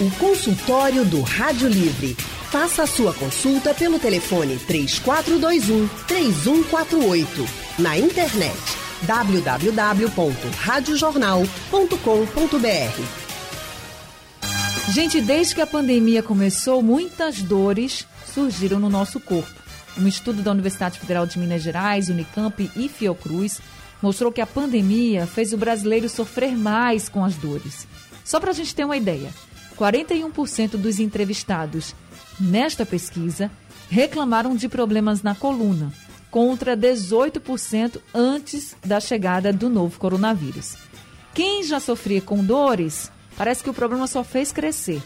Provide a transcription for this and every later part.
O consultório do Rádio Livre. Faça a sua consulta pelo telefone 3421 3148. Na internet www.radiojornal.com.br. Gente, desde que a pandemia começou, muitas dores surgiram no nosso corpo. Um estudo da Universidade Federal de Minas Gerais, Unicamp e Fiocruz mostrou que a pandemia fez o brasileiro sofrer mais com as dores. Só para a gente ter uma ideia, 41% dos entrevistados nesta pesquisa reclamaram de problemas na coluna, contra 18% antes da chegada do novo coronavírus. Quem já sofria com dores, parece que o problema só fez crescer.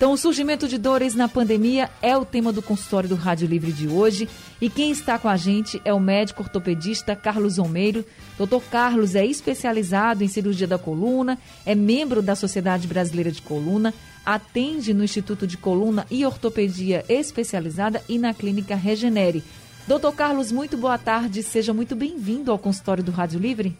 Então, o surgimento de dores na pandemia é o tema do consultório do Rádio Livre de hoje. E quem está com a gente é o médico ortopedista Carlos Almeiro. Doutor Carlos é especializado em cirurgia da coluna, é membro da Sociedade Brasileira de Coluna, atende no Instituto de Coluna e Ortopedia Especializada e na Clínica Regenere. Doutor Carlos, muito boa tarde. Seja muito bem-vindo ao consultório do Rádio Livre.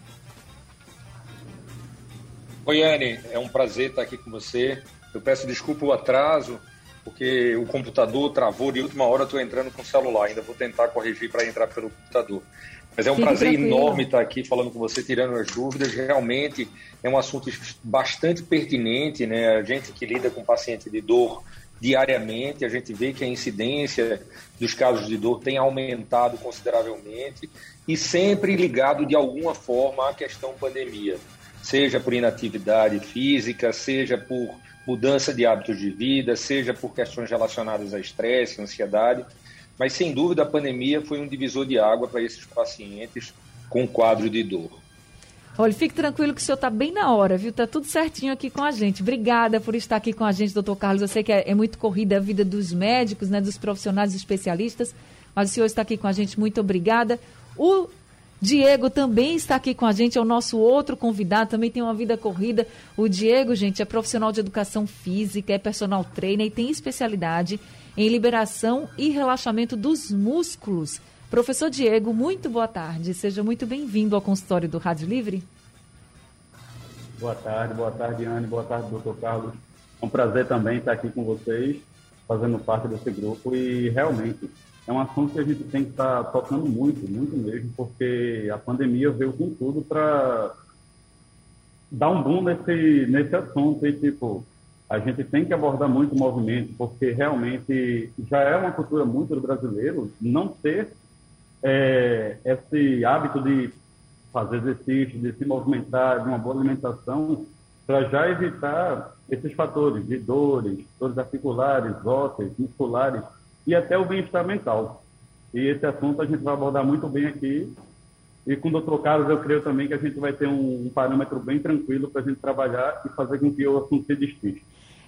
Oi, Anne. É um prazer estar aqui com você. Eu peço desculpa o atraso, porque o computador travou de última hora, estou entrando com o celular. Ainda vou tentar corrigir para entrar pelo computador. Mas é um Fique prazer tranquilo. enorme estar aqui falando com você, tirando as dúvidas. Realmente é um assunto bastante pertinente, né? A gente que lida com paciente de dor diariamente, a gente vê que a incidência dos casos de dor tem aumentado consideravelmente e sempre ligado de alguma forma à questão pandemia, seja por inatividade física, seja por mudança de hábitos de vida, seja por questões relacionadas a estresse, ansiedade. Mas, sem dúvida, a pandemia foi um divisor de água para esses pacientes com quadro de dor. Olha, fique tranquilo que o senhor está bem na hora, viu? Está tudo certinho aqui com a gente. Obrigada por estar aqui com a gente, doutor Carlos. Eu sei que é, é muito corrida a vida dos médicos, né, dos profissionais especialistas, mas o senhor está aqui com a gente. Muito obrigada. O Diego também está aqui com a gente, é o nosso outro convidado, também tem uma vida corrida. O Diego, gente, é profissional de educação física, é personal trainer e tem especialidade em liberação e relaxamento dos músculos. Professor Diego, muito boa tarde. Seja muito bem-vindo ao consultório do Rádio Livre. Boa tarde, boa tarde, Anne, boa tarde, doutor Carlos. É um prazer também estar aqui com vocês, fazendo parte desse grupo e realmente é um assunto que a gente tem que estar tá tocando muito, muito mesmo, porque a pandemia veio com tudo para dar um boom nesse, nesse assunto. E, tipo, a gente tem que abordar muito o movimento, porque realmente já é uma cultura muito do brasileiro não ter é, esse hábito de fazer exercício, de se movimentar, de uma boa alimentação, para já evitar esses fatores de dores, dores articulares, ósseas, musculares, e até o bem-estar mental. E esse assunto a gente vai abordar muito bem aqui. E com o doutor Carlos, eu creio também que a gente vai ter um, parâmetro bem tranquilo para a gente trabalhar e fazer com que o assunto se despiste.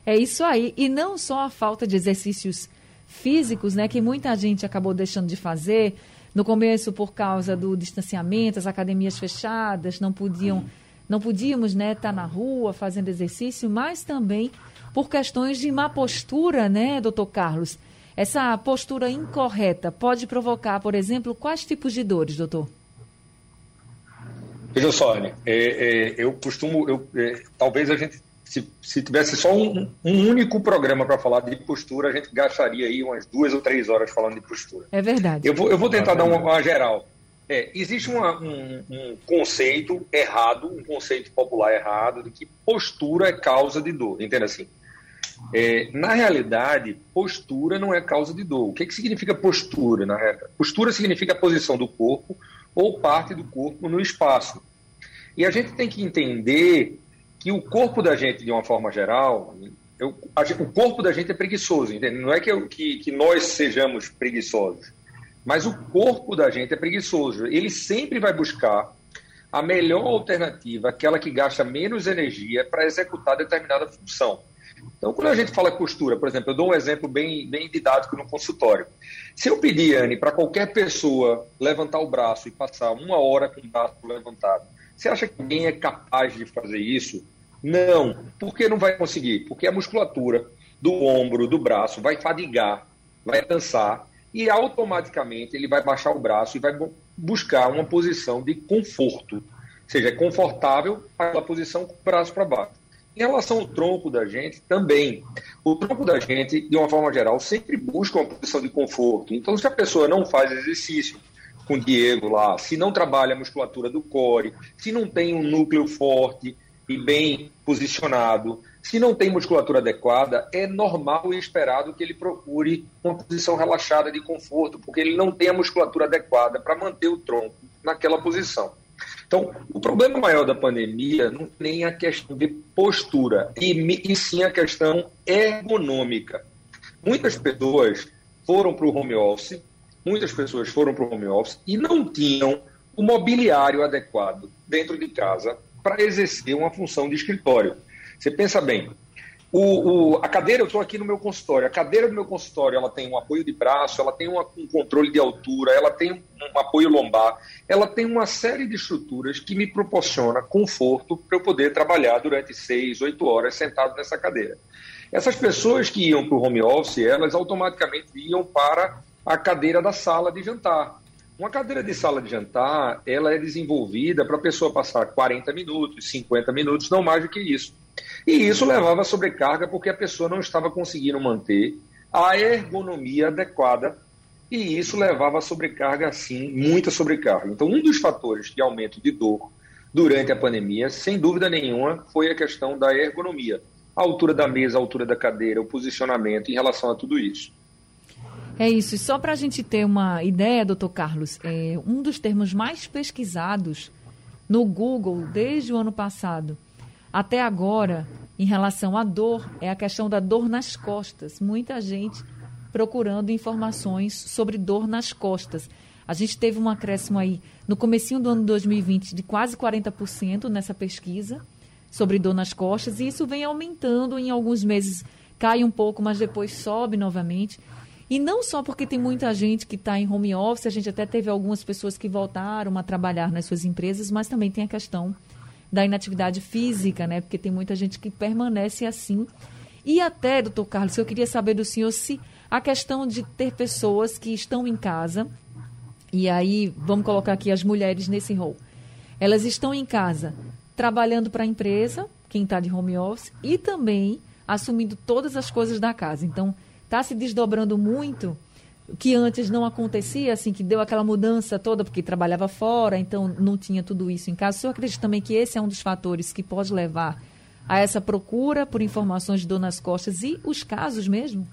É isso aí. E não só a falta de exercícios físicos, né, que muita gente acabou deixando de fazer. No começo, por causa do distanciamento, as academias fechadas, não podiam, não podíamos, né, estar tá na rua fazendo exercício, mas também por questões de má postura, né, doutor Carlos? Essa postura incorreta pode provocar, por exemplo, quais tipos de dores, doutor? Veja só, Anne, é, é, eu costumo, eu, é, talvez a gente, se, se tivesse só um, um único programa para falar de postura, a gente gastaria aí umas duas ou três horas falando de postura. É verdade. Eu vou, eu vou tentar dar uma, uma geral. É, existe uma, um, um, conceito errado, um conceito popular errado, de que postura é causa de dor. Entenda assim. É, na realidade, postura não é causa de dor. O que, que significa postura? Na realidade? Postura significa a posição do corpo ou parte do corpo no espaço. E a gente tem que entender que o corpo da gente, de uma forma geral, eu, a, o corpo da gente é preguiçoso, entende? não é que, eu, que, que nós sejamos preguiçosos, mas o corpo da gente é preguiçoso. Ele sempre vai buscar a melhor alternativa, aquela que gasta menos energia para executar determinada função. Então, quando a gente fala costura, por exemplo, eu dou um exemplo bem, bem didático no consultório. Se eu pedir, Anne, para qualquer pessoa levantar o braço e passar uma hora com o braço levantado, você acha que alguém é capaz de fazer isso? Não. Por que não vai conseguir? Porque a musculatura do ombro, do braço, vai fadigar, vai cansar, e automaticamente ele vai baixar o braço e vai buscar uma posição de conforto. Ou seja, é confortável aquela posição com o braço para baixo. Em relação ao tronco da gente, também. O tronco da gente, de uma forma geral, sempre busca uma posição de conforto. Então, se a pessoa não faz exercício, com o Diego lá, se não trabalha a musculatura do core, se não tem um núcleo forte e bem posicionado, se não tem musculatura adequada, é normal e esperado que ele procure uma posição relaxada de conforto, porque ele não tem a musculatura adequada para manter o tronco naquela posição. Então, o problema maior da pandemia não nem a questão de postura, e, e sim a questão ergonômica. Muitas pessoas foram para o home office, muitas pessoas foram para o home office e não tinham o mobiliário adequado dentro de casa para exercer uma função de escritório. Você pensa bem, o, o, a cadeira, eu estou aqui no meu consultório, a cadeira do meu consultório ela tem um apoio de braço, ela tem uma, um controle de altura, ela tem um, um apoio lombar, ela tem uma série de estruturas que me proporciona conforto para eu poder trabalhar durante seis, oito horas sentado nessa cadeira. Essas pessoas que iam para o home office, elas automaticamente iam para a cadeira da sala de jantar. Uma cadeira de sala de jantar, ela é desenvolvida para a pessoa passar 40 minutos, 50 minutos, não mais do que isso. E isso levava sobrecarga porque a pessoa não estava conseguindo manter a ergonomia adequada e isso levava a sobrecarga, sim, muita sobrecarga. Então, um dos fatores de aumento de dor durante a pandemia, sem dúvida nenhuma, foi a questão da ergonomia. A altura da mesa, a altura da cadeira, o posicionamento em relação a tudo isso. É isso. E só para a gente ter uma ideia, doutor Carlos, é, um dos termos mais pesquisados no Google desde o ano passado até agora, em relação à dor, é a questão da dor nas costas. Muita gente procurando informações sobre dor nas costas. A gente teve um acréscimo aí no comecinho do ano 2020 de quase 40% nessa pesquisa sobre dor nas costas e isso vem aumentando em alguns meses cai um pouco, mas depois sobe novamente. E não só porque tem muita gente que está em home office, a gente até teve algumas pessoas que voltaram a trabalhar nas suas empresas, mas também tem a questão da inatividade física, né? Porque tem muita gente que permanece assim. E até, doutor Carlos, eu queria saber do senhor se a questão de ter pessoas que estão em casa, e aí vamos colocar aqui as mulheres nesse rol, elas estão em casa trabalhando para a empresa, quem está de home office, e também assumindo todas as coisas da casa. Então, está se desdobrando muito, que antes não acontecia, assim, que deu aquela mudança toda, porque trabalhava fora, então não tinha tudo isso em casa. O senhor acredita também que esse é um dos fatores que pode levar a essa procura por informações de dor nas costas e os casos mesmo?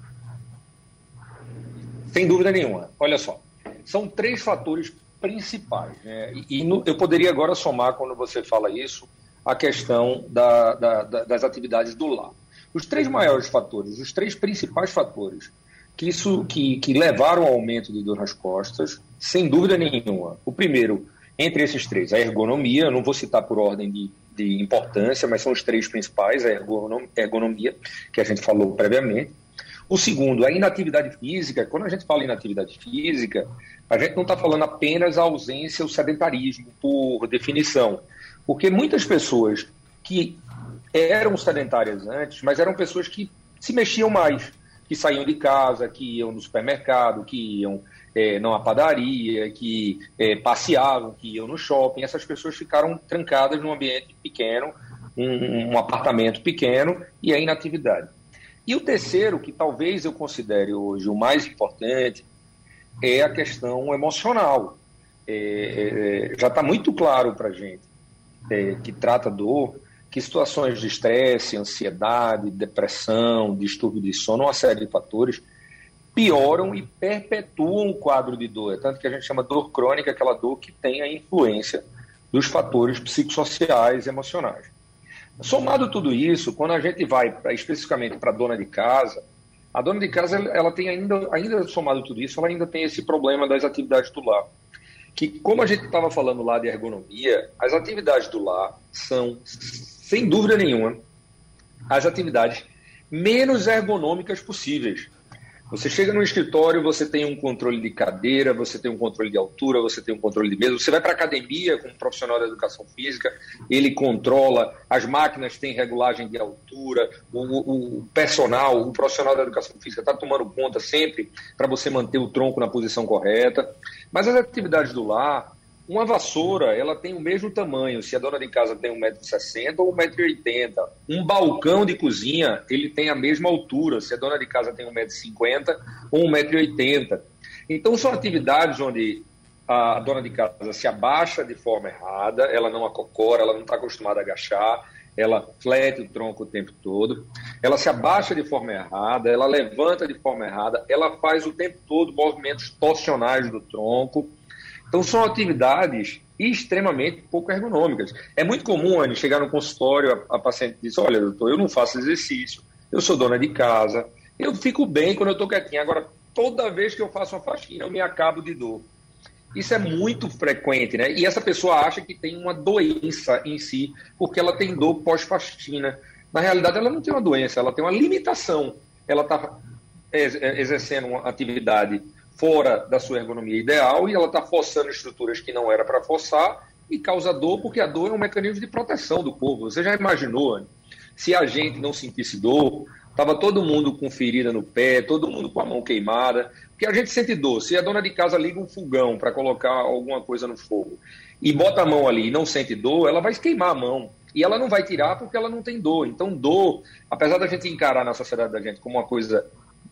Sem dúvida nenhuma. Olha só, são três fatores principais. Né? E, no, eu poderia agora somar, quando você fala isso, a questão da, da, da, das atividades do lar. Os três maiores fatores, os três principais fatores que, isso, que, que levaram ao aumento de dor nas costas, sem dúvida nenhuma. O primeiro, entre esses três, a ergonomia, não vou citar por ordem de, de importância, mas são os três principais, a ergonomia, que a gente falou previamente. O segundo, a inatividade física. Quando a gente fala em inatividade física, a gente não está falando apenas a ausência, o sedentarismo, por definição. Porque muitas pessoas que eram sedentárias antes, mas eram pessoas que se mexiam mais, que saíam de casa, que iam no supermercado, que iam é, numa padaria, que é, passeavam, que iam no shopping. Essas pessoas ficaram trancadas num ambiente pequeno, um, um apartamento pequeno e a inatividade. E o terceiro, que talvez eu considere hoje o mais importante, é a questão emocional. É, é já está muito claro para a gente é, que trata dor que situações de estresse, ansiedade, depressão, distúrbio de sono, uma série de fatores, pioram e perpetuam o quadro de dor. É tanto que a gente chama dor crônica aquela dor que tem a influência dos fatores psicossociais e emocionais. Somado tudo isso, quando a gente vai pra, especificamente para a dona de casa, a dona de casa ela tem ainda, ainda somado tudo isso, ela ainda tem esse problema das atividades do lar que, como a gente estava falando lá de ergonomia, as atividades do lar são sem dúvida nenhuma, as atividades menos ergonômicas possíveis. Você chega no escritório, você tem um controle de cadeira, você tem um controle de altura, você tem um controle de mesa. Você vai para a academia com um profissional da educação física, ele controla, as máquinas têm regulagem de altura, o, o personal, o profissional da educação física está tomando conta sempre para você manter o tronco na posição correta. Mas as atividades do lar, Uma vassoura, ela tem o mesmo tamanho, se a dona de casa tem 1,60m ou 1,80m. Um balcão de cozinha, ele tem a mesma altura, se a dona de casa tem 1,50m ou 1,80m. Então, são atividades onde a dona de casa se abaixa de forma errada, ela não acocora, ela não está acostumada a agachar, ela flete o tronco o tempo todo, ela se abaixa de forma errada, ela levanta de forma errada, ela faz o tempo todo movimentos torsionais do tronco. Então, são atividades extremamente pouco ergonômicas. É muito comum, Anne, chegar no consultório, a, a paciente diz: Olha, doutor, eu não faço exercício, eu sou dona de casa, eu fico bem quando eu estou quietinha. Agora, toda vez que eu faço uma faxina, eu me acabo de dor. Isso é muito frequente, né? E essa pessoa acha que tem uma doença em si, porque ela tem dor pós-faxina. Na realidade, ela não tem uma doença, ela tem uma limitação. Ela está exercendo uma atividade fora da sua ergonomia ideal e ela está forçando estruturas que não era para forçar e causa dor, porque a dor é um mecanismo de proteção do corpo. Você já imaginou, se a gente não sentisse dor, Estava todo mundo com ferida no pé, todo mundo com a mão queimada, porque a gente sente dor. Se a dona de casa liga um fogão para colocar alguma coisa no fogo e bota a mão ali e não sente dor, ela vai queimar a mão. E ela não vai tirar porque ela não tem dor. Então, dor, apesar da gente encarar na sociedade da gente como uma coisa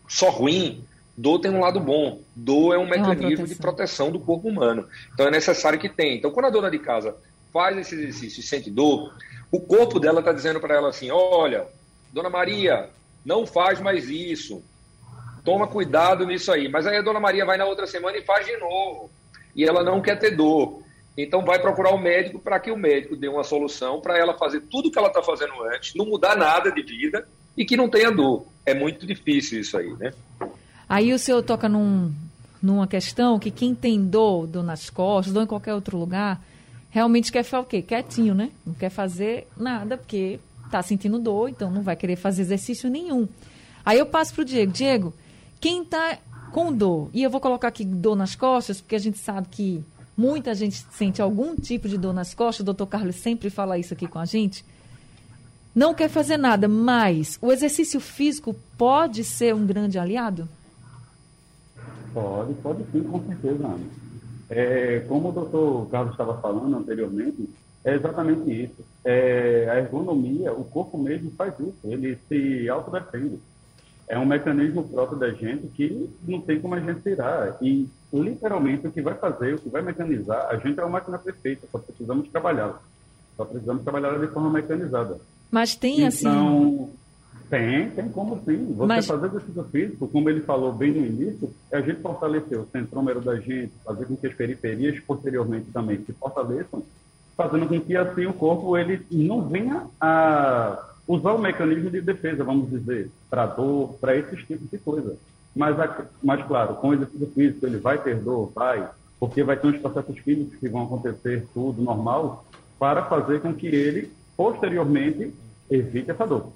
só ruim, dor tem um lado bom. Dor é um é mecanismo de proteção do corpo humano. Então, é necessário que tenha. Então, quando a dona de casa faz esse exercício e sente dor, o corpo dela está dizendo para ela assim: olha, dona Maria, não faz mais isso. Toma cuidado nisso aí. Mas aí a dona Maria vai na outra semana e faz de novo. E ela não quer ter dor. Então vai procurar o médico para que o médico dê uma solução para ela fazer tudo o que ela está fazendo antes, não mudar nada de vida e que não tenha dor. É muito difícil isso aí, né? Aí o senhor toca num, numa questão que quem tem dor, dor nas costas, dor em qualquer outro lugar, realmente quer ficar o quê? Quietinho, né? Não quer fazer nada, porque está sentindo dor, então não vai querer fazer exercício nenhum. Aí eu passo para o Diego. Diego, quem está com dor, e eu vou colocar aqui dor nas costas, porque a gente sabe que muita gente sente algum tipo de dor nas costas, o doutor Carlos sempre fala isso aqui com a gente. Não quer fazer nada, mas o exercício físico pode ser um grande aliado? Pode, pode sim, com certeza, Ana. É, como o doutor Carlos estava falando anteriormente, é exatamente isso. É, a ergonomia, o corpo mesmo faz isso, ele se autodefende. É um mecanismo próprio da gente que não tem como a gente tirar. E, literalmente, o que vai fazer, o que vai mecanizar, a gente é uma máquina perfeita, só precisamos trabalhá-la. Só precisamos trabalhá-la de forma mecanizada. Mas tem então, assim. Tem, tem como sim. Você Mas... fazer exercício físico, como ele falou bem no início, é a gente fortalecer o centrômero da gente, fazer com que as periferias posteriormente também se fortaleçam fazendo com que assim o corpo ele não venha a usar o mecanismo de defesa, vamos dizer, para dor, para esses tipos de coisa. Mas, mas, claro, com o exercício físico ele vai ter dor, vai, porque vai ter uns processos químicos que vão acontecer tudo normal, para fazer com que ele, posteriormente, evite essa dor.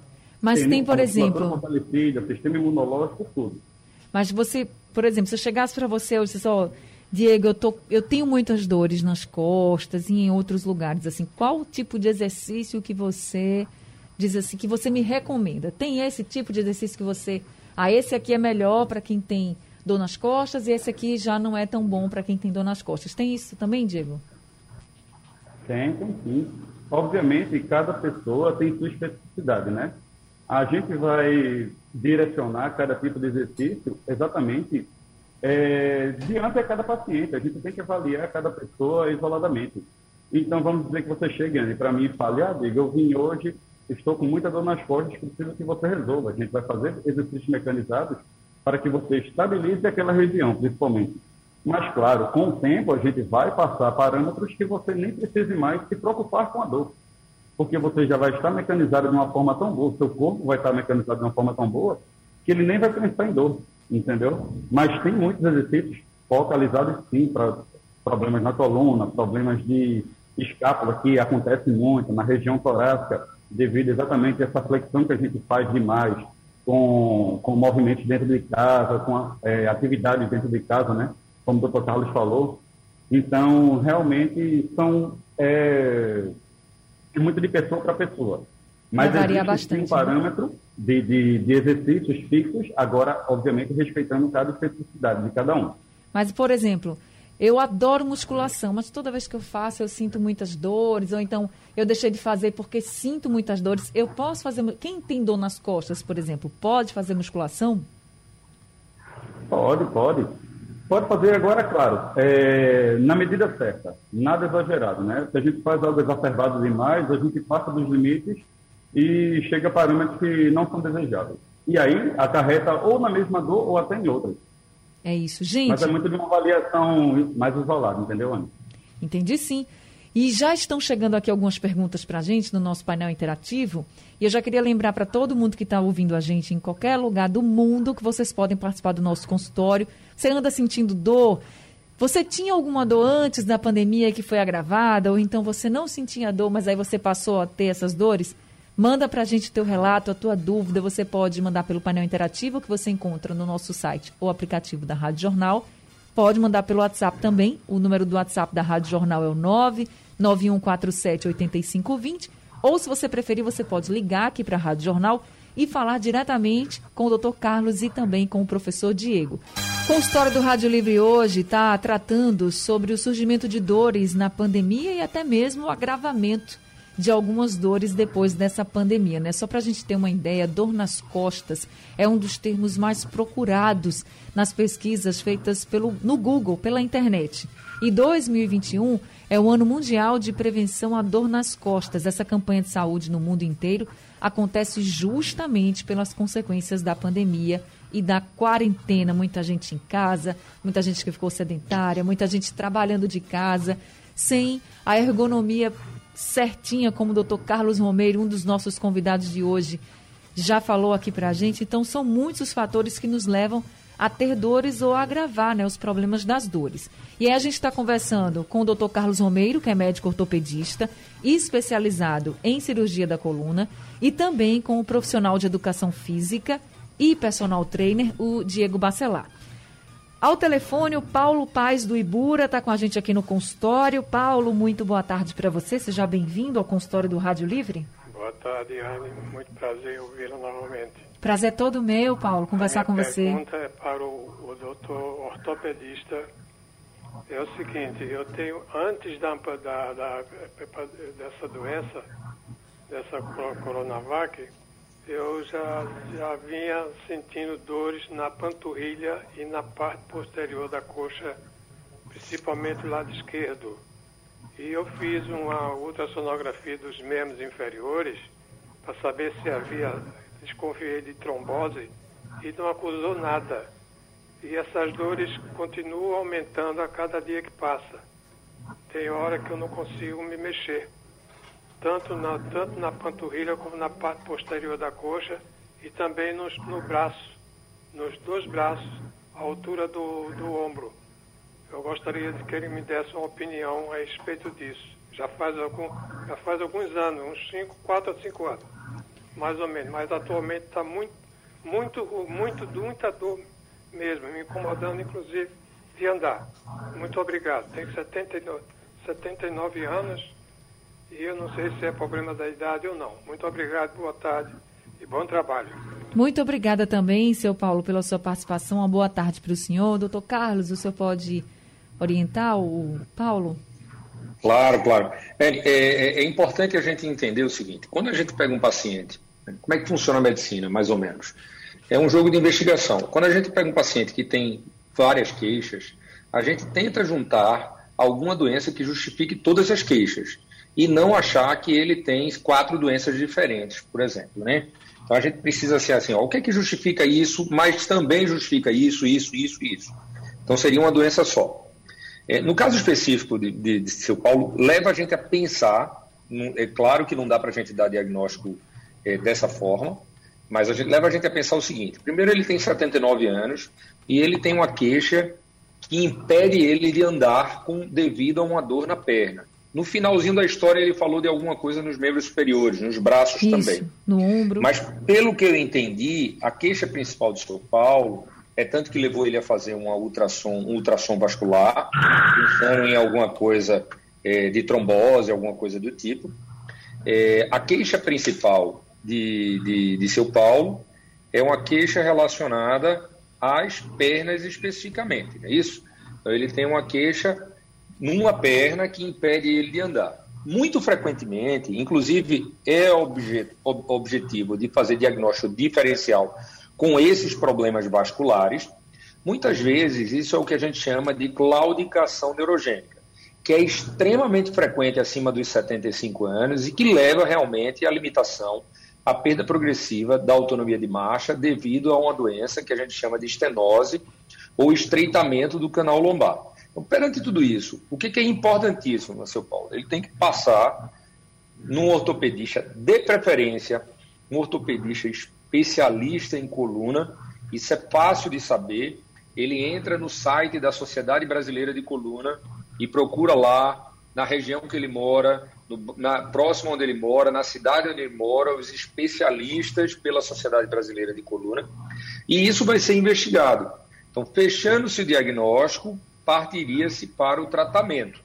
Mas tem, tem por exemplo... Sistema imunológico, tudo. Mas você, por exemplo, se eu chegasse para você e disse, ó, Diego, eu, tô, eu tenho muitas dores nas costas e em outros lugares. Assim, qual o tipo de exercício que você diz assim que você me recomenda? Tem esse tipo de exercício que você, ah, esse aqui é melhor para quem tem dor nas costas e esse aqui já não é tão bom para quem tem dor nas costas. Tem isso também, Diego? Tem, tem sim. Obviamente, cada pessoa tem sua especificidade, né? A gente vai direcionar cada tipo de exercício exatamente é, diante de cada paciente. A gente tem que avaliar cada pessoa isoladamente. Então, vamos dizer que você chega para mim e fale, ah, diga, eu vim hoje, estou com muita dor nas costas, preciso que você resolva. A gente vai fazer exercícios mecanizados para que você estabilize aquela região, principalmente. Mas, claro, com o tempo, a gente vai passar parâmetros que você nem precise mais se preocupar com a dor. Porque você já vai estar mecanizado de uma forma tão boa, seu corpo vai estar mecanizado de uma forma tão boa, que ele nem vai pensar em dor entendeu? Mas tem muitos exercícios focalizados sim para problemas na coluna, problemas de escápula que acontece muito na região torácica, devido exatamente a essa flexão que a gente faz demais com, com movimentos dentro de casa, com é, atividades dentro de casa, né? Como o doutor Carlos falou. Então, realmente, são é, é muito de pessoa para pessoa. Mas varia bastante, um né? parâmetro né? de, de, de, exercícios fixos, agora, obviamente, respeitando cada especificidade de cada um. Mas, por exemplo, eu adoro musculação, mas toda vez que eu faço eu sinto muitas dores, ou então eu deixei de fazer porque sinto muitas dores. Eu posso fazer. Quem tem dor nas costas, por exemplo, pode fazer musculação? Pode, pode. Pode fazer agora, claro, é, na medida certa, nada exagerado, né? Se a gente faz algo exacerbado demais, a gente passa dos limites e chega a parâmetros que não são desejáveis. E aí acarreta ou na mesma dor ou até em outras. É isso, gente. Mas é muito de uma avaliação mais isolada, entendeu, Ana? Entendi sim. E já estão chegando aqui algumas perguntas para a gente no nosso painel interativo. E eu já queria lembrar para todo mundo que está ouvindo a gente em qualquer lugar do mundo que vocês podem participar do nosso consultório. Você anda sentindo dor? Você tinha alguma dor antes da pandemia que foi agravada? Ou então você não sentia dor, mas aí você passou a ter essas dores? Manda para a gente o teu relato, a tua dúvida. Você pode mandar pelo painel interativo que você encontra no nosso site ou aplicativo da Rádio Jornal. Pode mandar pelo WhatsApp também. O número do WhatsApp da Rádio Jornal é o 99147 8520. Ou, se você preferir, você pode ligar aqui para a Rádio Jornal e falar diretamente com o Dr. Carlos e também com o professor Diego. Com a história do Rádio Livre hoje está tratando sobre o surgimento de dores na pandemia e até mesmo o agravamento de algumas dores depois dessa pandemia, né? Só para a gente ter uma ideia, dor nas costas é um dos termos mais procurados nas pesquisas feitas pelo, no Google, pela internet. E 2021 é o ano mundial de prevenção à dor nas costas. Essa campanha de saúde no mundo inteiro acontece justamente pelas consequências da pandemia e da quarentena. Muita gente em casa, muita gente que ficou sedentária, muita gente trabalhando de casa, sem a ergonomia certinha, como o doutor Carlos Romeiro, um dos nossos convidados de hoje, já falou aqui para a gente. Então, são muitos os fatores que nos levam a ter dores ou a agravar né, os problemas das dores. E aí a gente está conversando com o doutor Carlos Romeiro, que é médico ortopedista especializado em cirurgia da coluna, e também com o profissional de educação física e personal trainer, o Diego Bacelar. Ao telefone, o Paulo Paz do Ibura está com a gente aqui no consultório. Paulo, muito boa tarde para você. Seja bem-vindo ao consultório do Rádio Livre. Boa tarde, Anne. Muito prazer ouvi-la novamente. Prazer todo meu, Paulo, conversar com você. A pergunta é para o, o doutor ortopedista. É o seguinte, eu tenho, antes da, da, da dessa doença, dessa Coronavac, eu já, já vinha sentindo dores na panturrilha e na parte posterior da coxa, principalmente o lado esquerdo. E eu fiz uma ultrassonografia dos membros inferiores para saber se havia, desconfiei de trombose e não acusou nada. E essas dores continuam aumentando a cada dia que passa. Tem hora que eu não consigo me mexer tanto na, tanto na panturrilha como na parte posterior da coxa e também nos, no braço, nos dois braços, à altura do, do ombro. Eu gostaria de que ele me desse uma opinião a respeito disso. Já faz, algum, já faz alguns anos, uns 5, 4 a 5 anos, mais ou menos. Mas atualmente está muito, muito, muito, muita dor mesmo, me incomodando inclusive de andar. Muito obrigado. Tenho 79, 79 anos e eu não sei se é problema da idade ou não. Muito obrigado, boa tarde e bom trabalho. Muito obrigada também, seu Paulo, pela sua participação. Uma boa tarde para o senhor. Doutor Carlos, o senhor pode orientar o Paulo? Claro, claro. É, é, é, importante a gente entender o seguinte: quando a gente pega um paciente, como é que funciona a medicina, mais ou menos? É um jogo de investigação. Quando a gente pega um paciente que tem várias queixas, a gente tenta juntar alguma doença que justifique todas as queixas e não achar que ele tem quatro doenças diferentes, por exemplo, né? Então a gente precisa ser assim, ó, o que é que justifica isso, mas também justifica isso, isso, isso, isso. Então seria uma doença só. É, no caso específico de, de, de seu Paulo, leva a gente a pensar, é claro que não dá para a gente dar diagnóstico é, dessa forma, mas a gente, leva a gente a pensar o seguinte: primeiro, ele tem 79 anos e ele tem uma queixa que impede ele de andar com devido a uma dor na perna. No finalzinho da história, ele falou de alguma coisa nos membros superiores, nos braços Isso, também. No ombro. Mas, pelo que eu entendi, a queixa principal do São Paulo é tanto que levou ele a fazer uma ultrassom, um ultrassom vascular, pensando em alguma coisa é, de trombose, alguma coisa do tipo. É, a queixa principal de, de, de seu Paulo é uma queixa relacionada às pernas especificamente, não é isso? Então, ele tem uma queixa numa perna que impede ele de andar. Muito frequentemente, inclusive é objet, objetivo de fazer diagnóstico diferencial com esses problemas vasculares, muitas vezes isso é o que a gente chama de claudicação neurogênica, que é extremamente frequente acima dos 75 anos e que leva realmente à limitação, à perda progressiva da autonomia de marcha devido a uma doença que a gente chama de estenose ou estreitamento do canal lombar. Então, perante tudo isso, o que, é importantíssimo, seu Paulo? Ele tem que passar num ortopedista, de preferência, um ortopedista especialista em coluna. Isso é fácil de saber. Ele entra no site da Sociedade Brasileira de Coluna e procura lá, na região que ele mora, no, na, próximo onde ele mora, na cidade onde ele mora, os especialistas pela Sociedade Brasileira de Coluna. E isso vai ser investigado. Então, fechando-se o diagnóstico, partiria-se para o tratamento.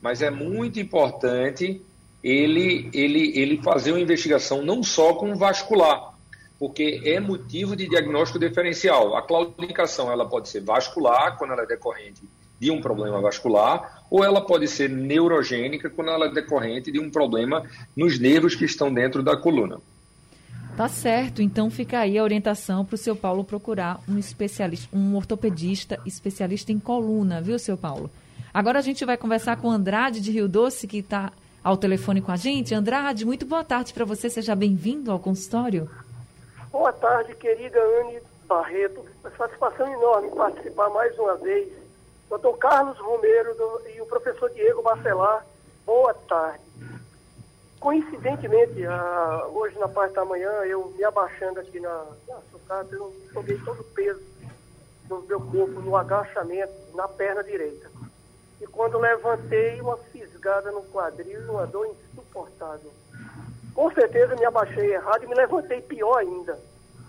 Mas é muito importante ele, ele, ele fazer uma investigação não só com vascular, porque é motivo de diagnóstico diferencial. A claudicação ela pode ser vascular, quando ela é decorrente de um problema vascular, ou ela pode ser neurogênica, quando ela é decorrente de um problema nos nervos que estão dentro da coluna. Tá certo, então fica aí a orientação para o seu Paulo procurar um especialista, um ortopedista especialista em coluna, viu, seu Paulo? Agora a gente vai conversar com o Andrade de Rio Doce, que está ao telefone com a gente. Andrade, muito boa tarde para você, seja bem-vindo ao consultório. Boa tarde, querida Anne Barreto. Uma satisfação enorme participar mais uma vez. Doutor Carlos Romero do, e o professor Diego Bacelar, boa tarde. Coincidentemente, ah, hoje na parte da manhã, eu me abaixando aqui na, na sucata, eu joguei todo o peso do meu corpo no agachamento, na perna direita. E quando levantei, uma fisgada no quadril uma dor insuportável. Com certeza me abaixei errado e me levantei pior ainda.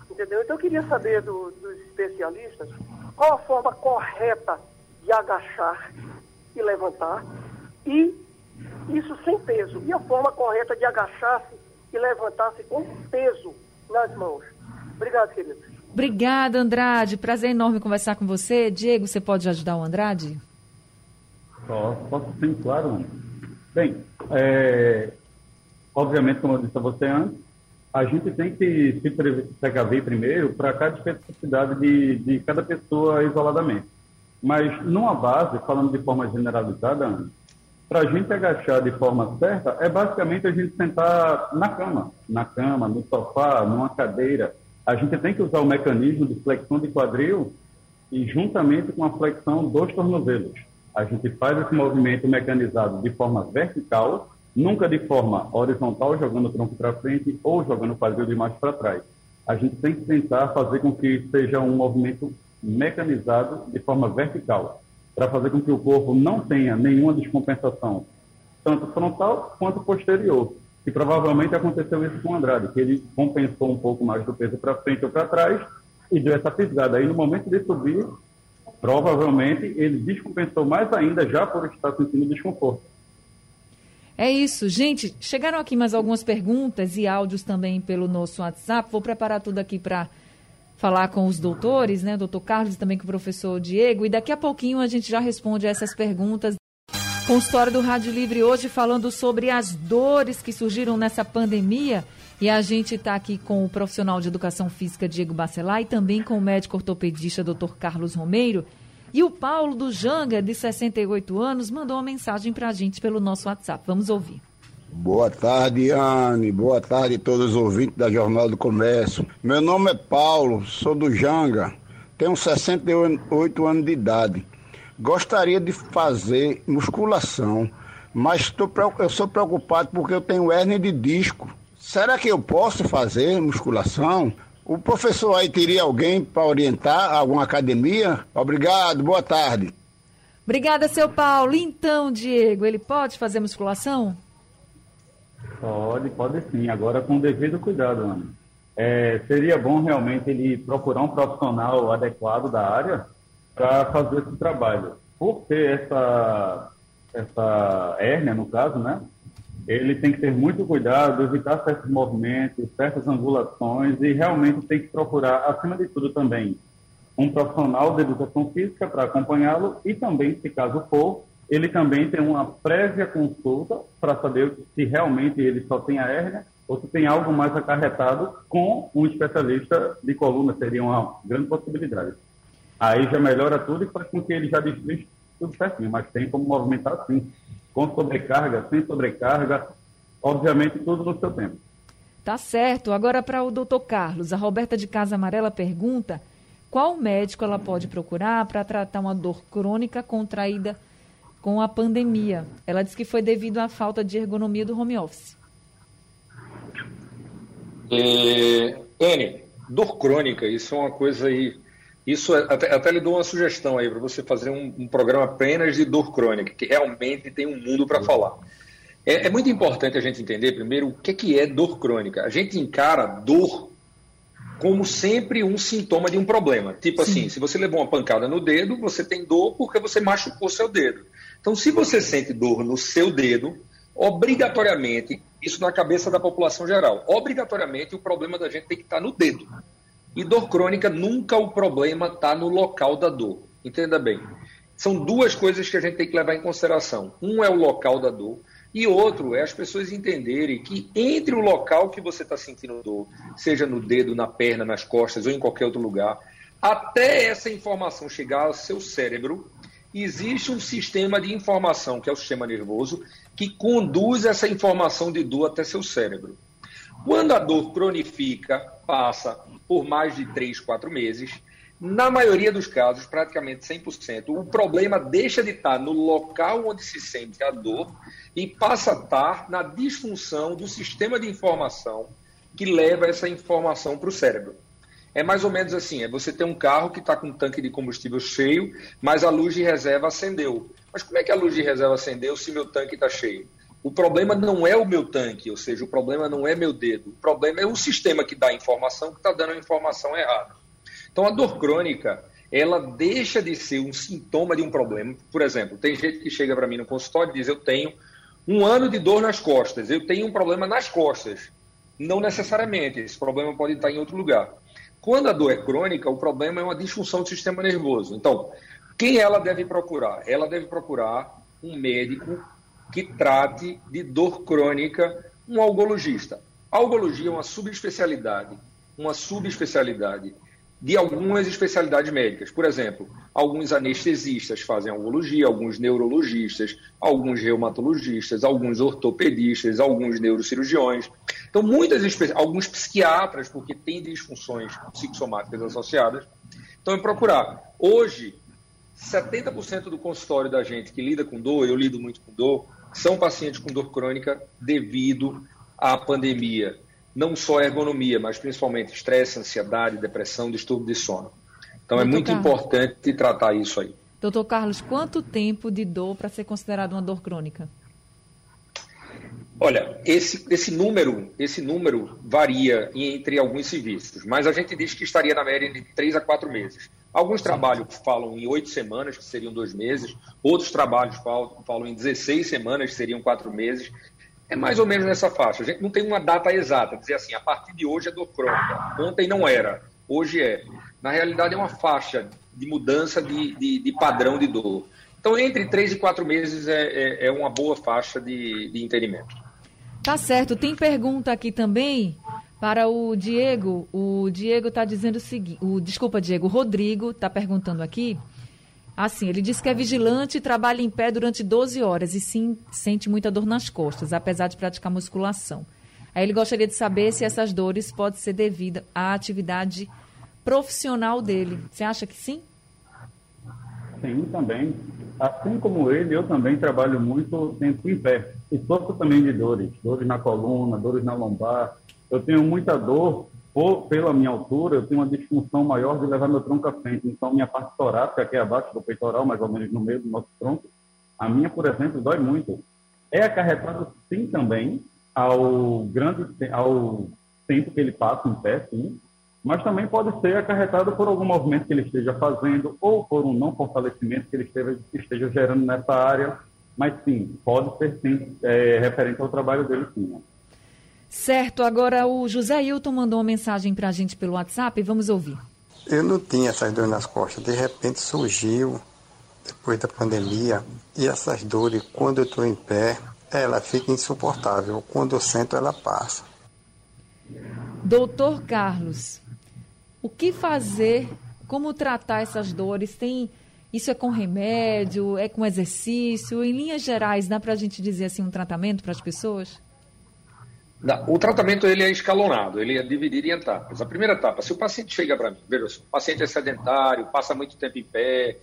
Entendeu? Então eu queria saber do, dos especialistas qual a forma correta de agachar e levantar e isso sem peso. E a forma correta de agachar-se e levantar-se com peso nas mãos. Obrigado, querido. Obrigada, Andrade. Prazer enorme conversar com você. Diego, você pode ajudar o Andrade? Posso, posso sim, claro. Bem, é, obviamente, como eu disse a você antes, a gente tem que se precaver primeiro para cada especificidade de, de cada pessoa isoladamente. Mas, numa base, falando de forma generalizada, para a gente agachar de forma certa, é basicamente a gente sentar na cama, na cama, no sofá, numa cadeira. A gente tem que usar o mecanismo de flexão de quadril e juntamente com a flexão dos tornozelos. A gente faz esse movimento mecanizado de forma vertical, nunca de forma horizontal, jogando o tronco para frente ou jogando o quadril de baixo para trás. A gente tem que tentar fazer com que seja um movimento mecanizado de forma vertical para fazer com que o corpo não tenha nenhuma descompensação, tanto frontal quanto posterior. E provavelmente aconteceu isso com o Andrade, que ele compensou um pouco mais do peso para frente ou para trás e deu essa pisada. Aí no momento de subir, provavelmente ele descompensou mais ainda já por estar sentindo desconforto. É isso, gente. Chegaram aqui mais algumas perguntas e áudios também pelo nosso WhatsApp. Vou preparar tudo aqui para falar com os doutores, né, doutor Carlos também com o professor Diego, e daqui a pouquinho a gente já responde essas perguntas. Consultório do Rádio Livre hoje falando sobre as dores que surgiram nessa pandemia. E a gente está aqui com o profissional de educação física Diego Bacelar e também com o médico ortopedista Dr. Carlos Romeiro. E o Paulo do Janga, de 68 anos, mandou uma mensagem para a gente pelo nosso WhatsApp. Vamos ouvir. Boa tarde, Anne. Boa tarde a todos os ouvintes da Jornal do Comércio. Meu nome é Paulo, sou do Janga, tenho 68 anos de idade. Gostaria de fazer musculação, mas tô, eu sou preocupado porque eu tenho hernia de disco. Será que eu posso fazer musculação? O professor aí teria alguém para orientar alguma academia? Obrigado, boa tarde. Obrigada, seu Paulo. Então, Diego, ele pode fazer musculação? Pode, pode sim. Agora com o devido cuidado, Ana. É, seria bom realmente ele procurar um profissional adequado da área para fazer esse trabalho. Por ter essa, essa hérnia, no caso, né? Ele tem que ter muito cuidado, evitar certos movimentos, certas angulações e realmente tem que procurar, acima de tudo também, um profissional de educação física para acompanhá-lo e também, se caso for, ele também tem uma prévia consulta para saber se realmente ele só tem a hérnia ou se tem algo mais acarretado com um especialista de coluna, seria uma grande possibilidade. Aí já melhora tudo e faz com que ele já deslize tudo certinho, mas tem como movimentar sim, com sobrecarga, sem sobrecarga, obviamente tudo no seu tempo. Tá certo. Agora para o doutor Carlos, a Roberta de Casa Amarela pergunta qual médico ela pode procurar para tratar uma dor crônica contraída com a pandemia. Ela diz que foi devido à falta de ergonomia do home office. É, Anne, dor crônica, isso é uma coisa aí. Isso é, até, até lhe dou uma sugestão aí para você fazer um, um, programa apenas de dor crônica, que realmente tem um mundo para falar. É, é, muito importante a gente entender primeiro o que, que é dor crônica. A gente encara dor como sempre um sintoma de um problema. Tipo Sim. assim, se você levou uma pancada no dedo, você tem dor porque você machucou seu dedo. Então, se você sente dor no seu dedo, obrigatoriamente, isso na cabeça da população geral, obrigatoriamente o problema da gente tem que estar no dedo. E dor crônica, nunca o problema está no local da dor. Entenda bem. São duas coisas que a gente tem que levar em consideração. Um é o local da dor e outro é as pessoas entenderem que entre o local que você está sentindo dor, seja no dedo, na perna, nas costas ou em qualquer outro lugar, até essa informação chegar ao seu cérebro, existe um sistema de informação, que é o sistema nervoso, que conduz essa informação de dor até seu cérebro. Quando a dor cronifica, passa por mais de 3, 4 meses, na maioria dos casos, praticamente 100%, o problema deixa de estar no local onde se sente a dor e passa a estar na disfunção do sistema de informação que leva essa informação para o cérebro. É mais ou menos assim: é você ter um carro que está com um tanque de combustível cheio, mas a luz de reserva acendeu. Mas como é que a luz de reserva acendeu se meu tanque está cheio? O problema não é o meu tanque, ou seja, o problema não é meu dedo. O problema é o sistema que dá a informação que está dando a informação errada. Então, a dor crônica, ela deixa de ser um sintoma de um problema. Por exemplo, tem gente que chega para mim no consultório e diz: Eu tenho um ano de dor nas costas, eu tenho um problema nas costas. Não necessariamente, esse problema pode estar em outro lugar. Quando a dor é crônica, o problema é uma disfunção do sistema nervoso. Então, quem ela deve procurar? Ela deve procurar um médico que trate de dor crônica, um algologista. A algologia é uma subespecialidade, uma subespecialidade de algumas especialidades médicas. Por exemplo, alguns anestesistas fazem algologia, alguns neurologistas, alguns reumatologistas, alguns ortopedistas, alguns neurocirurgiões. Então, muitas alguns psiquiatras, porque têm disfunções psicossomáticas associadas. Então, é procurar. Hoje, 70% do consultório da gente que lida com dor, eu lido muito com dor, são pacientes com dor crônica devido à pandemia não só ergonomia, mas principalmente estresse, ansiedade, depressão, distúrbio de sono. Então é Doutor é muito Carlos. importante tratar isso aí. Doutor Carlos, quanto tempo de dor para ser considerado uma dor crônica? Olha, esse, esse número esse número varia entre alguns serviços, mas a gente diz que estaria na média de 3 a 4 meses. Alguns trabalhos falam em 8 semanas, que seriam dois meses, outros trabalhos falam, falam em 16 semanas, que seriam quatro meses. É mais ou menos nessa faixa. A gente não tem uma data exata, dizer assim, a partir de hoje é dor crônica. Ontem não era, hoje é. Na realidade, é uma faixa de mudança de, de, de padrão de dor. Então, entre três e quatro meses é, é, é uma boa faixa de, de entendimento. Tá certo. Tem pergunta aqui também para o Diego. O Diego está dizendo o seguinte: o, desculpa, Diego, o Rodrigo está perguntando aqui Assim, ele diz que é vigilante e trabalha em pé durante 12 horas e sim sente muita dor nas costas, apesar de praticar musculação. Aí ele gostaria de saber se essas dores podem ser devidas à atividade profissional dele. Você acha que sim? Sim, também. Assim como ele, eu também trabalho muito tempo em pé. E sofro também de dores, dores na coluna, dores na lombar. Eu tenho muita dor por, pela minha altura, eu tenho uma disfunção maior de levar meu tronco à frente. Então, minha parte torácica, que é abaixo do peitoral, mais ou menos no meio do nosso tronco, a minha, por exemplo, dói muito. É acarretado, sim, também ao grande ao tempo que ele passa em pé, sim, mas também pode ser acarretado por algum movimento que ele esteja fazendo ou por um não fortalecimento que ele esteja, esteja gerando nessa área. Mas sim, pode ser sim, é, referente ao trabalho dele, sim. Né? Certo, agora o José Hilton mandou uma mensagem para a gente pelo WhatsApp, vamos ouvir. eu não tinha essas dores nas costas. De repente surgiu, depois da pandemia, e essas dores, quando eu estou em pé, ela fica insuportável. Quando eu sento, ela passa. Doutor Carlos, o que fazer? Como tratar essas dores? Tem isso é com remédio? É com exercício? Em linhas gerais, dá para a gente dizer assim um tratamento para as pessoas? O tratamento ele é escalonado, ele é dividido em etapas. A primeira etapa, se o paciente chega para mim, veja, o paciente é sedentário, passa muito tempo em pé,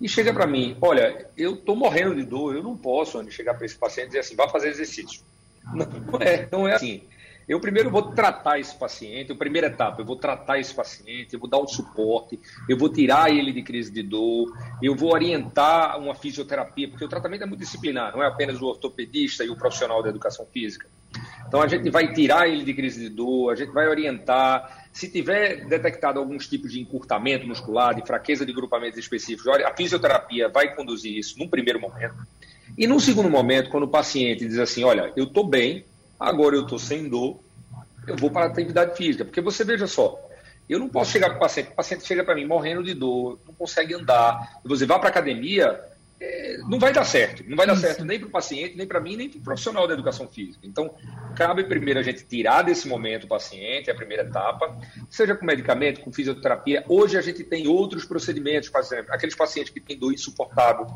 e chega para mim, olha, eu estou morrendo de dor, eu não posso chegar para esse paciente e dizer assim, vá fazer exercício. Não é, não é assim. Eu primeiro vou tratar esse paciente, a primeira etapa, eu vou tratar esse paciente, eu vou dar um suporte, eu vou tirar ele de crise de dor, eu vou orientar uma fisioterapia, porque o tratamento é muito disciplinar, não é apenas o ortopedista e o profissional da educação física. Então a gente vai tirar ele de crise de dor, a gente vai orientar. Se tiver detectado alguns tipos de encurtamento muscular, de fraqueza de grupamentos específicos, a fisioterapia vai conduzir isso num primeiro momento. E num segundo momento, quando o paciente diz assim, olha, eu estou bem, agora eu estou sem dor, eu vou para a atividade física. Porque você veja só, eu não posso chegar para o paciente, o paciente chega para mim morrendo de dor, não consegue andar, você vai para a academia, é, não vai dar certo. Não vai dar Isso. certo nem para o paciente, nem para mim, nem para o profissional da educação física. Então, cabe primeiro a gente tirar desse momento o paciente, é a primeira etapa, seja com medicamento, com fisioterapia. Hoje a gente tem outros procedimentos, por exemplo, aqueles pacientes que têm dor insuportável,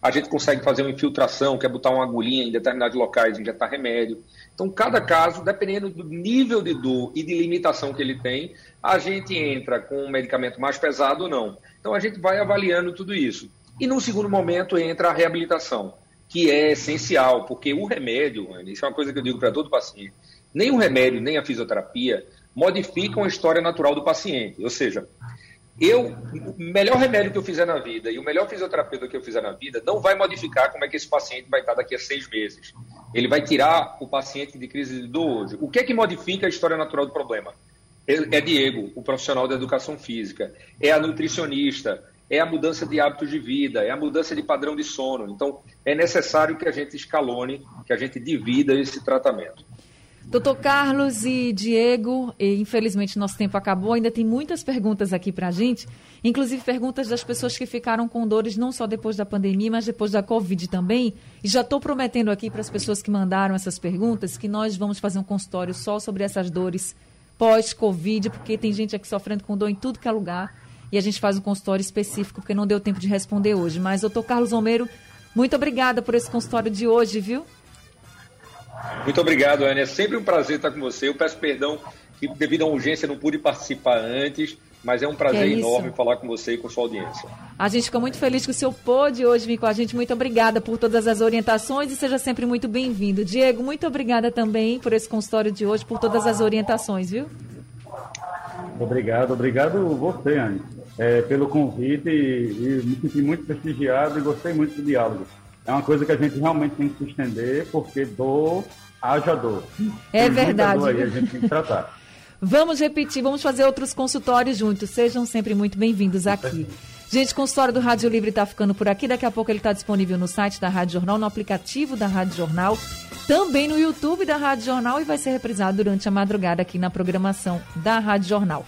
a gente consegue fazer uma infiltração, que é botar uma agulhinha em determinados locais, injetar remédio. Então, cada caso, dependendo do nível de dor e de limitação que ele tem, a gente entra com um medicamento mais pesado ou não. Então, a gente vai avaliando tudo isso. E num segundo momento entra a reabilitação, que é essencial, porque o remédio, isso é uma coisa que eu digo para todo paciente, nem o remédio, nem a fisioterapia modificam a história natural do paciente. Ou seja, eu, o melhor remédio que eu fizer na vida e o melhor fisioterapeuta que eu fizer na vida não vai modificar como é que esse paciente vai estar daqui a seis meses. Ele vai tirar o paciente de crise dor hoje. O que é que modifica a história natural do problema? É, é Diego, o profissional da educação física, é a nutricionista, é a mudança de hábitos de vida, é a mudança de padrão de sono. Então, é necessário que a gente escalone, que a gente divida esse tratamento. Doutor Carlos e Diego, e infelizmente nosso tempo acabou, ainda tem muitas perguntas aqui para a gente, inclusive perguntas das pessoas que ficaram com dores não só depois da pandemia, mas depois da Covid também. E já estou prometendo aqui para as pessoas que mandaram essas perguntas que nós vamos fazer um consultório só sobre essas dores pós-Covid, porque tem gente aqui sofrendo com dor em tudo que é lugar e a gente faz um consultório específico, porque não deu tempo de responder hoje. Mas, doutor Carlos Romero, muito obrigada por esse consultório de hoje, viu? Muito obrigado, Ana. É sempre um prazer estar com você. Eu peço perdão que, devido à urgência, não pude participar antes, mas é um prazer é enorme falar com você e com sua audiência. A gente fica muito feliz que o senhor pôde hoje vir com a gente. Muito obrigada por todas as orientações e seja sempre muito bem-vindo. Diego, muito obrigada também por esse consultório de hoje, por todas as orientações, viu? Obrigado, obrigado você, Anne é, pelo convite e, e, me senti muito prestigiado e gostei muito do diálogo. É uma coisa que a gente realmente tem que se estender, porque dor, haja dor. É tem verdade. Dor aí, a gente tem que tratar. Vamos repetir, vamos fazer outros consultórios juntos. Sejam sempre muito bem-vindos aqui. Gente, o consultório do Rádio Livre está ficando por aqui. Daqui a pouco ele está disponível no site da Rádio Jornal, no aplicativo da Rádio Jornal, também no YouTube da Rádio Jornal e vai ser reprisado durante a madrugada aqui na programação da Rádio Jornal.